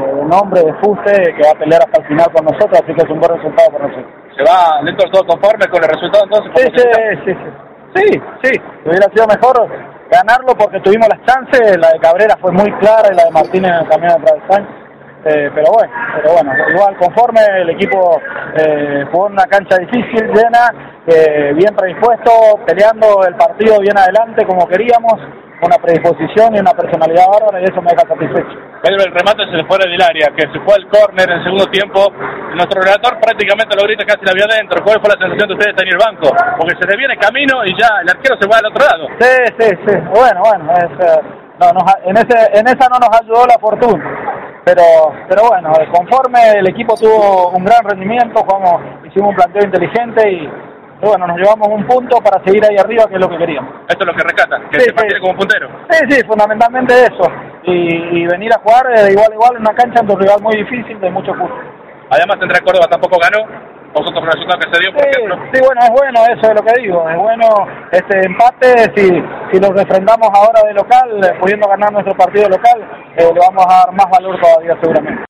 Eh, nombre de Fuse que va a pelear hasta el final con nosotros, así que es un buen resultado para nosotros. ¿Se va Néstor todo conforme con el resultado entonces? Sí, sí, sí, sí. Sí, sí. Hubiera sido mejor ganarlo porque tuvimos las chances. La de Cabrera fue muy clara y la de Martínez también a través eh, pero bueno, pero bueno, igual conforme el equipo eh, jugó en una cancha difícil, llena, eh, bien predispuesto, peleando el partido bien adelante como queríamos, una predisposición y una personalidad bárbara y eso me deja satisfecho. Pedro, el remate se le fue del área, que se fue al córner en el segundo tiempo. Nuestro relator prácticamente lo grita casi la vio adentro. ¿Cuál fue la sensación de ustedes en el banco? Porque se le viene camino y ya el arquero se va al otro lado. Sí, sí, sí. Bueno, bueno, es, eh, no, nos, en, ese, en esa no nos ayudó la fortuna. Pero, pero bueno, conforme el equipo tuvo un gran rendimiento, jugamos, hicimos un planteo inteligente y, y bueno, nos llevamos un punto para seguir ahí arriba, que es lo que queríamos. Esto es lo que rescata, que Sí, se mantiene sí. como puntero. Sí, sí, fundamentalmente eso. Y, y venir a jugar eh, de igual a igual en una cancha ante un rival muy difícil, de mucho fútbol. Además, Central Córdoba tampoco ganó. Vosotros el resultado que se dio, por Sí, ejemplo. sí, bueno, es bueno eso es lo que digo, es bueno este empate, si, si lo refrendamos ahora de local, eh, pudiendo ganar nuestro partido local, eh, le vamos a dar más valor todavía seguramente.